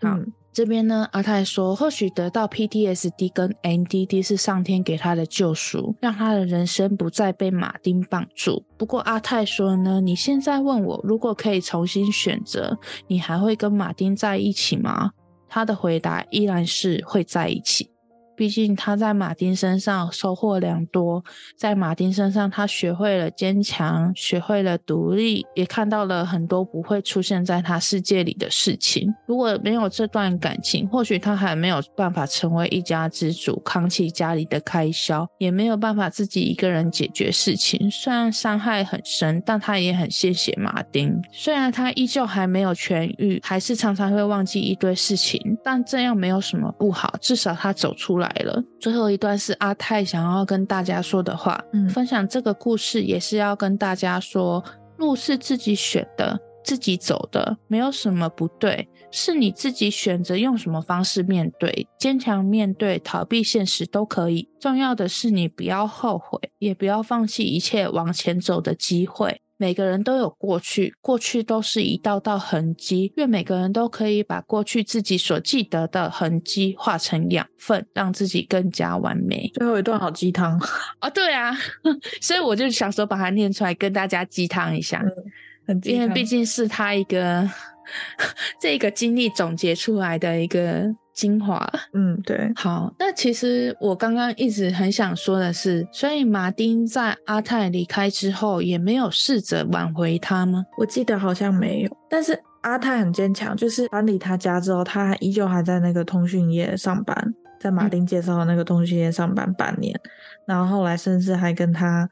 Speaker 1: 好，嗯、这边呢，阿泰说，或许得到 PTSD 跟 NDD 是上天给他的救赎，让他的人生不再被马丁绑住。不过阿泰说呢，你现在问我，如果可以重新选择，你还会跟马丁在一起吗？他的回答依然是会在一起。毕竟他在马丁身上收获良多，在马丁身上他学会了坚强，学会了独立，也看到了很多不会出现在他世界里的事情。如果没有这段感情，或许他还没有办法成为一家之主，扛起家里的开销，也没有办法自己一个人解决事情。虽然伤害很深，但他也很谢谢马丁。虽然他依旧还没有痊愈，还是常常会忘记一堆事情，但这样没有什么不好，至少他走出来了。最后一段是阿泰想要跟大家说的话，嗯，分享这个故事也是要跟大家说，路是自己选的，自己走的，没有什么不对，是你自己选择用什么方式面对，坚强面对，逃避现实都可以。重要的是你不要后悔，也不要放弃一切往前走的机会。每个人都有过去，过去都是一道道痕迹。愿每个人都可以把过去自己所记得的痕迹化成养分，让自己更加完美。
Speaker 3: 最后一段好鸡汤
Speaker 1: 啊！对啊，所以我就想说把它念出来，跟大家鸡汤一下。因为毕竟是他一个 这个经历总结出来的一个。精华，
Speaker 3: 嗯，对，
Speaker 1: 好。那其实我刚刚一直很想说的是，所以马丁在阿泰离开之后，也没有试着挽回他吗？
Speaker 3: 我记得好像没有。但是阿泰很坚强，就是搬离他家之后，他还依旧还在那个通讯业上班，在马丁介绍的那个通讯业上班半年，嗯、然后后来甚至还跟他。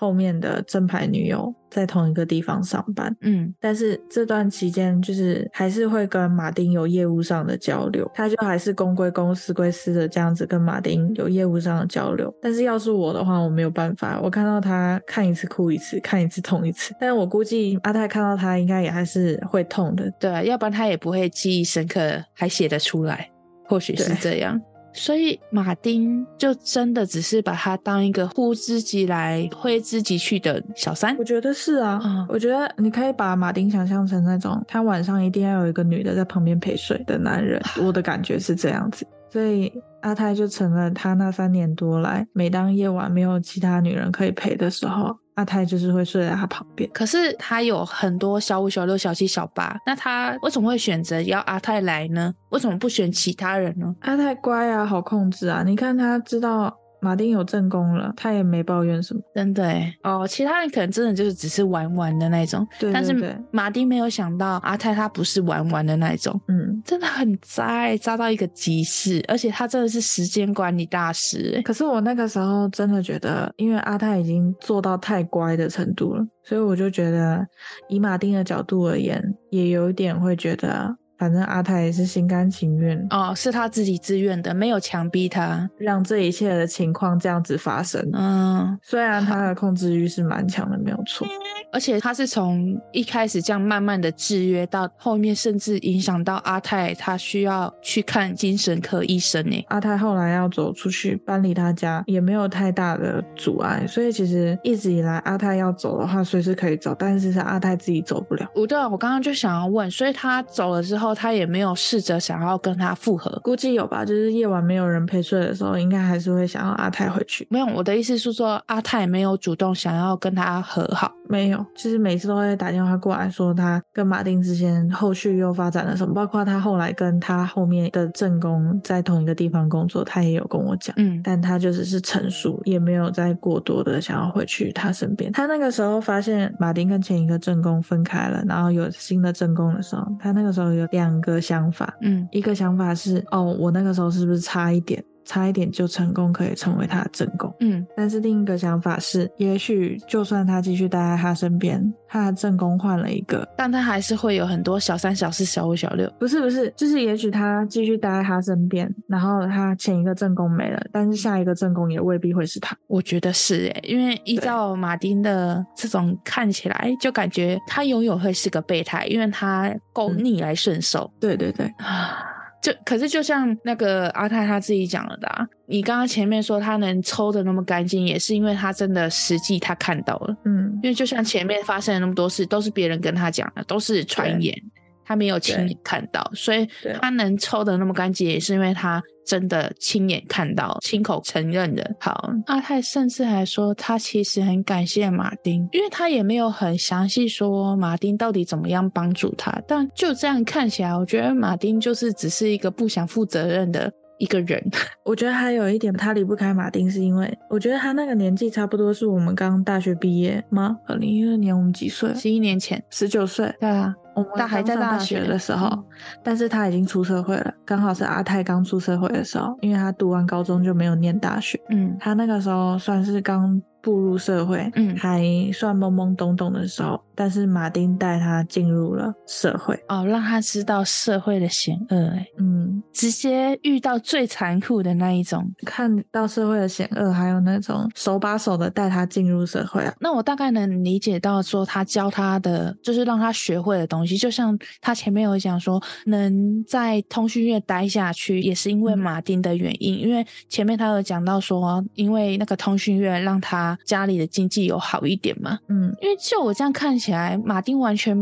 Speaker 3: 后面的正牌女友在同一个地方上班，
Speaker 1: 嗯，
Speaker 3: 但是这段期间就是还是会跟马丁有业务上的交流，他就还是公归公，私归私的这样子跟马丁有业务上的交流。但是要是我的话，我没有办法，我看到他看一次哭一次，看一次痛一次。但是我估计阿泰看到他应该也还是会痛的，
Speaker 1: 对，要不然他也不会记忆深刻，还写得出来，或许是这样。所以马丁就真的只是把他当一个呼之即来挥之即去的小三？
Speaker 3: 我觉得是啊，嗯，我觉得你可以把马丁想象成那种他晚上一定要有一个女的在旁边陪睡的男人，我的感觉是这样子。所以阿泰就成了他那三年多来，每当夜晚没有其他女人可以陪的时候。阿泰就是会睡在他旁边，
Speaker 1: 可是他有很多小五、小六、小七、小八，那他为什么会选择要阿泰来呢？为什么不选其他人呢？
Speaker 3: 阿泰乖啊，好控制啊，你看他知道。马丁有正宫了，他也没抱怨什么，
Speaker 1: 真的哦。其他人可能真的就是只是玩玩的那种，
Speaker 3: 对，对，对。
Speaker 1: 但是马丁没有想到阿泰他不是玩玩的那种，
Speaker 3: 嗯，
Speaker 1: 真的很渣，渣到一个极致，而且他真的是时间管理大师。
Speaker 3: 可是我那个时候真的觉得，因为阿泰已经做到太乖的程度了，所以我就觉得，以马丁的角度而言，也有一点会觉得。反正阿泰也是心甘情愿
Speaker 1: 哦，是他自己自愿的，没有强逼他
Speaker 3: 让这一切的情况这样子发生。
Speaker 1: 嗯，
Speaker 3: 虽然他的控制欲是蛮强的，没有错。
Speaker 1: 而且他是从一开始这样慢慢的制约，到后面甚至影响到阿泰，他需要去看精神科医生呢。
Speaker 3: 阿泰后来要走出去搬离他家，也没有太大的阻碍。所以其实一直以来，阿泰要走的话，随时可以走，但是是阿泰自己走不了。
Speaker 1: 不对，我刚刚就想要问，所以他走了之后。他也没有试着想要跟他复合，
Speaker 3: 估计有吧。就是夜晚没有人陪睡的时候，应该还是会想要阿泰回去。
Speaker 1: 没有，我的意思是说，阿泰没有主动想要跟他和好。
Speaker 3: 没有，就是每次都会打电话过来说他跟马丁之间后续又发展了什么，包括他后来跟他后面的正宫在同一个地方工作，他也有跟我讲。
Speaker 1: 嗯，
Speaker 3: 但他就只是成熟，也没有再过多的想要回去他身边。他那个时候发现马丁跟前一个正宫分开了，然后有新的正宫的时候，他那个时候有两个想法。
Speaker 1: 嗯，
Speaker 3: 一个想法是，哦，我那个时候是不是差一点？差一点就成功，可以成为他的正宫。
Speaker 1: 嗯，
Speaker 3: 但是另一个想法是，也许就算他继续待在他身边，他的正宫换了一个，
Speaker 1: 但他还是会有很多小三、小四、小五、小六。
Speaker 3: 不是不是，就是也许他继续待在他身边，然后他前一个正宫没了，但是下一个正宫也未必会是他。
Speaker 1: 我觉得是诶，因为依照马丁的这种看起来，就感觉他永远会是个备胎，因为他够逆来顺受。
Speaker 3: 嗯。对对对
Speaker 1: 啊。就可是就像那个阿泰他自己讲了的啊，你刚刚前面说他能抽的那么干净，也是因为他真的实际他看到了，
Speaker 3: 嗯，
Speaker 1: 因为就像前面发生了那么多事，都是别人跟他讲的，都是传言。他没有亲眼看到，所以他能抽的那么干净，也是因为他真的亲眼看到、亲口承认的。好，阿泰甚至还说他其实很感谢马丁，因为他也没有很详细说马丁到底怎么样帮助他，但就这样看起来，我觉得马丁就是只是一个不想负责任的一个人。
Speaker 3: 我觉得还有一点，他离不开马丁，是因为我觉得他那个年纪差不多是我们刚大学毕业吗？二零一二年我们几岁？
Speaker 1: 十一年前，
Speaker 3: 十九岁。
Speaker 1: 对啊。
Speaker 3: 他还在大学的时候，嗯，但是他已经出社会了，刚好是阿泰刚出社会的时候，因为他读完高中就没有念大学。
Speaker 1: 嗯，
Speaker 3: 他那个时候算是刚步入社会，嗯，还算懵懵懂懂的时候，但是马丁带他进入了社会，
Speaker 1: 哦，让他知道社会的险恶，哎，嗯，直接遇到最残酷的那一种，
Speaker 3: 看到社会的险恶，还有那种手把手的带他进入社会啊。
Speaker 1: 那我大概能理解到说，他教他的就是让他学会的东西，就像他前面有讲说，能在通讯业待下去，也是因为马丁的原因，嗯、因为前面他有讲到说，因为那个通讯业让他家里的经济有好一点嘛，嗯，因为就我这样看起来，马丁完全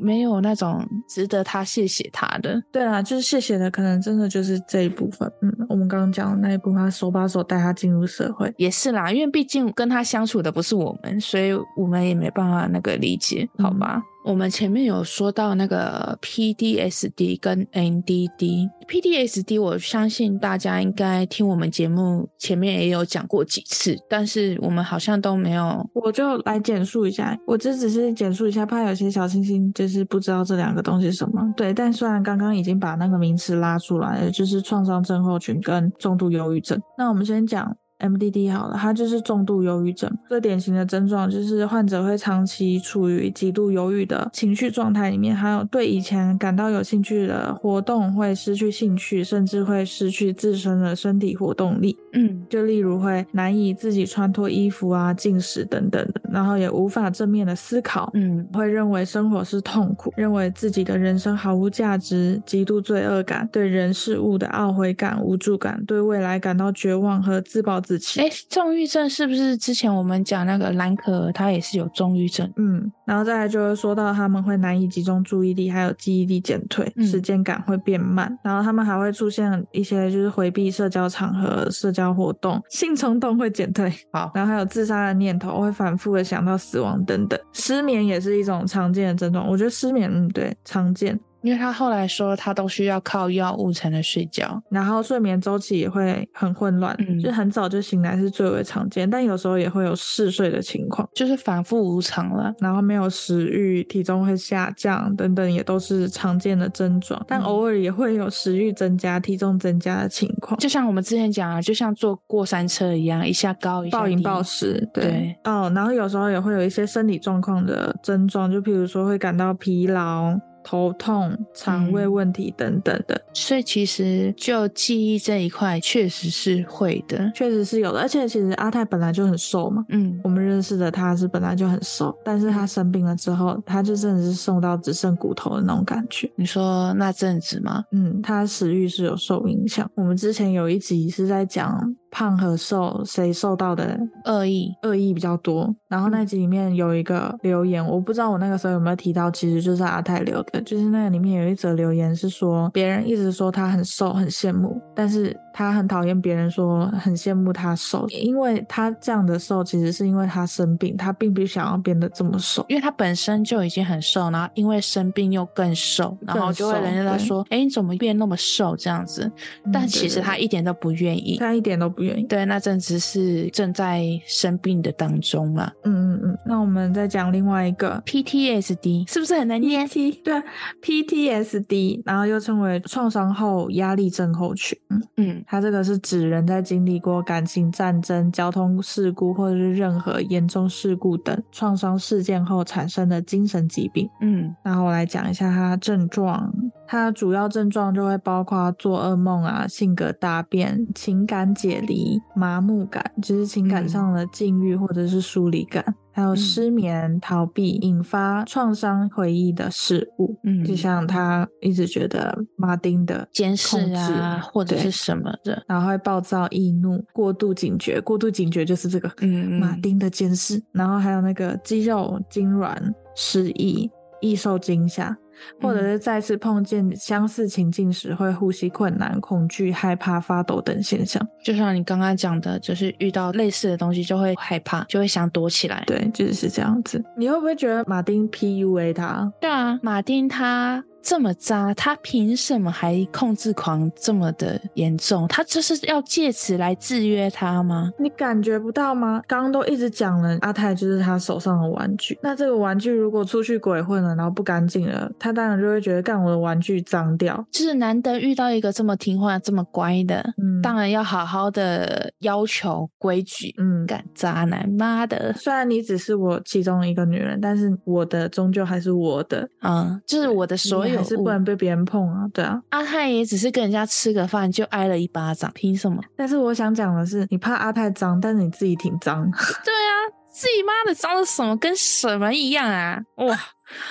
Speaker 1: 没有那种值得他谢谢他的。
Speaker 3: 对啊，就是谢谢的，可能真的就是这一部分。嗯，我们刚刚讲的那一部分，他手把手带他进入社会，
Speaker 1: 也是啦，因为毕竟跟他相处的不是我们，所以我们也没办法那个理解，好吗？我们前面有说到那个 P D S D 跟 N D D，P D S D 我相信大家应该听我们节目前面也有讲过几次，但是我们好像都没有，
Speaker 3: 我就来简述一下，我这只是简述一下，怕有些小星星就是不知道这两个东西什么。对，但虽然刚刚已经把那个名词拉出来了，就是创伤症候群跟重度忧郁症。那我们先讲。MDD 好了，它就是重度忧郁症。最典型的症状就是患者会长期处于极度忧郁的情绪状态里面，还有对以前感到有兴趣的活动会失去兴趣，甚至会失去自身的身体活动力。嗯，就例如会难以自己穿脱衣服啊、进食等等的，然后也无法正面的思考。嗯，会认为生活是痛苦，认为自己的人生毫无价值，极度罪恶感，对人事物的懊悔感、无助感，对未来感到绝望和自暴自弃。
Speaker 1: 哎，重郁症是不是之前我们讲那个兰可儿，他也是有重郁症？
Speaker 3: 嗯，然后再来就是说到他们会难以集中注意力，还有记忆力减退，时间感会变慢，嗯、然后他们还会出现一些就是回避社交场合、社交活动，性冲动会减退，好，然后还有自杀的念头，会反复的想到死亡等等。失眠也是一种常见的症状，我觉得失眠，嗯，对，常见。
Speaker 1: 因为他后来说，他都需要靠药物才能睡觉，
Speaker 3: 然后睡眠周期也会很混乱，嗯，就很早就醒来是最为常见，但有时候也会有嗜睡的情况，
Speaker 1: 就是反复无常了，
Speaker 3: 然后没有食欲，体重会下降等等，也都是常见的症状，但偶尔也会有食欲增加、体重增加的情况，
Speaker 1: 就像我们之前讲啊，就像坐过山车一样，一下高一下，
Speaker 3: 暴饮暴食，对，对。哦，然后有时候也会有一些生理状况的症状，就譬如说会感到疲劳。头痛、肠胃问题等等的，嗯，
Speaker 1: 所以其实就记忆这一块，确实是会的，
Speaker 3: 确实是有的。而且其实阿泰本来就很瘦嘛，嗯，我们认识的他是本来就很瘦，但是他生病了之后，他就真的是瘦到只剩骨头的那种感觉。
Speaker 1: 你说那阵子吗？
Speaker 3: 嗯，他食欲是有受影响。我们之前有一集是在讲。胖和瘦，谁受到的恶意？恶意比较多。然后那集里面有一个留言，我不知道我那个时候有没有提到，其实就是阿泰留的。就是那个里面有一则留言是说，别人一直说他很瘦，很羡慕，但是他很讨厌别人说很羡慕他瘦，因为他这样的瘦，其实是因为他生病，他并不想要变得这么瘦，
Speaker 1: 因为他本身就已经很瘦，然后因为生病又更瘦，然后就会人家在说，哎，你怎么变那么瘦这样子？但其实他一点都不愿意，
Speaker 3: 他一点都不
Speaker 1: 愿意。对，那阵子是正在生病的当中嘛。
Speaker 3: 嗯嗯嗯。那我们再讲另外一个
Speaker 1: PTSD，是不是很难念
Speaker 3: ？P 对，PTSD，然后又称为创伤后压力症候群。嗯，它这个是指人在经历过感情战争、交通事故或者是任何严重事故等创伤事件后产生的精神疾病。嗯，然后我来讲一下它的症状。它主要症状就会包括做噩梦啊、性格大变、情感解离、麻木感，就是情感上的禁欲或者是疏离感，嗯、还有失眠、逃避、引发创伤回忆的事物。嗯，就像他一直觉得马丁的
Speaker 1: 监视啊，或者是什么的，
Speaker 3: 然后会暴躁易怒、过度警觉。过度警觉就是这个，嗯，马丁的监视。然后还有那个肌肉痉挛、失忆、易受惊吓。或者是再次碰见相似情境时，会呼吸困难、恐惧、害怕、发抖等现象。
Speaker 1: 就像你刚刚讲的，就是遇到类似的东西就会害怕，就会想躲起来。
Speaker 3: 对，就是这样子。你会不会觉得马丁 PUA 他？
Speaker 1: 对啊，马丁他这么渣，他凭什么还控制狂这么的严重？他就是要借此来制约他吗？
Speaker 3: 你感觉不到吗？刚刚都一直讲了，阿泰就是他手上的玩具。那这个玩具如果出去鬼混了，然后不干净了，他当然就会觉得干我的玩具脏掉。
Speaker 1: 就是难得遇到一个这么听话、这么乖的，
Speaker 3: 嗯，
Speaker 1: 当然要好好的要求规矩。
Speaker 3: 嗯，
Speaker 1: 干渣男，妈的！
Speaker 3: 虽然你只是我其中一个女人，但是我的终究还是我的。
Speaker 1: 嗯，就是我的所有，
Speaker 3: 还是不能被别人碰啊。对啊，
Speaker 1: 阿泰也只是跟人家吃个饭就挨了一巴掌，凭什么？
Speaker 3: 但是我想讲的是，你怕阿泰脏，但是你自己挺脏。
Speaker 1: 对啊，自己妈的脏的什么跟什么一样啊！哇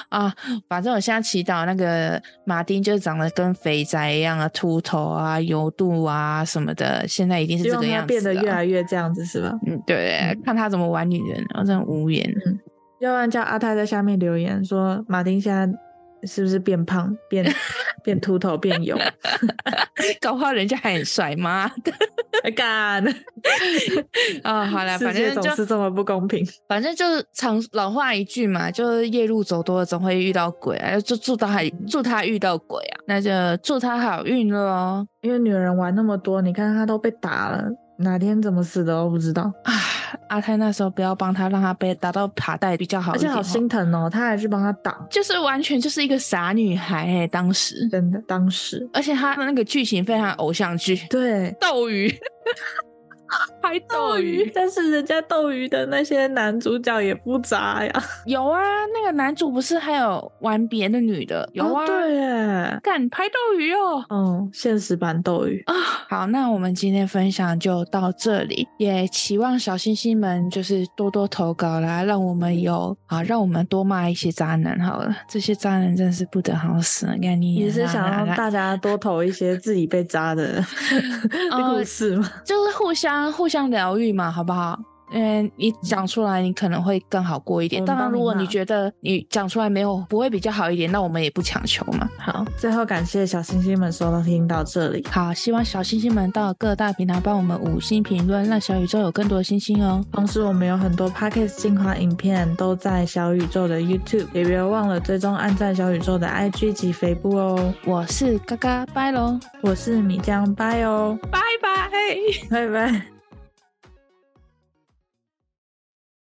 Speaker 1: 啊，反正我现在祈祷那个马丁就长得跟肥宅一样啊，秃头啊、油肚啊什么的，现在一定是这个样子，
Speaker 3: 变得越来越这样子是吧？
Speaker 1: 嗯，对，嗯、看他怎么玩女人，我真的无言。
Speaker 3: 嗯，要不然叫阿泰在下面留言说，马丁现在。是不是变胖、变 变秃头、变油？
Speaker 1: 搞不好人家还很帅吗？
Speaker 3: 干
Speaker 1: 啊！好了，反正
Speaker 3: 总是这么不公平。
Speaker 1: 反正就是常老话一句嘛，就是夜路走多了，总会遇到鬼啊。就祝他还祝他遇到鬼啊，那就祝他好运喽。
Speaker 3: 因为女人玩那么多，你看他都被打了。哪天怎么死的都不知道
Speaker 1: 啊！阿泰那时候不要帮他，让他被打到卡带比较好，
Speaker 3: 而且好心疼哦，他还去帮他挡，
Speaker 1: 就是完全就是一个傻女孩哎、欸，当时。
Speaker 3: 真的当时，
Speaker 1: 而且他的那个剧情非常偶像剧，
Speaker 3: 对，
Speaker 1: 斗鱼。拍斗鱼，
Speaker 3: 但是人家斗鱼的那些男主角也不渣呀。
Speaker 1: 有啊，那个男主不是还有玩别的女的？有啊，
Speaker 3: 哦、对耶，
Speaker 1: 敢拍斗鱼哦。
Speaker 3: 嗯，现实版斗鱼
Speaker 1: 啊。好，那我们今天分享就到这里，也期望小星星们就是多多投稿啦，让我们有啊，让我们多骂一些渣男好了。这些渣男真是不得好死，你看你
Speaker 3: 也是想让大家多投一些自己被渣的 故事吗？
Speaker 1: 就是互相。互相疗愈嘛，好不好？嗯，你讲出来，你可能会更好过一点。当然，如果你觉得你讲出来没有不会比较好一点，那我们也不强求嘛。
Speaker 3: 好，最后感谢小星星们收听到这里。
Speaker 1: 好，希望小星星们到各大平台帮我们五星评论，让小宇宙有更多的星星哦。
Speaker 3: 同时，我们有很多 Podcast 精华影片都在小宇宙的 YouTube，也别忘了追踪按赞小宇宙的 IG 及肥布哦。
Speaker 1: 我是嘎嘎拜喽，
Speaker 3: 我是米江拜哦，
Speaker 1: 拜拜，
Speaker 3: 拜拜。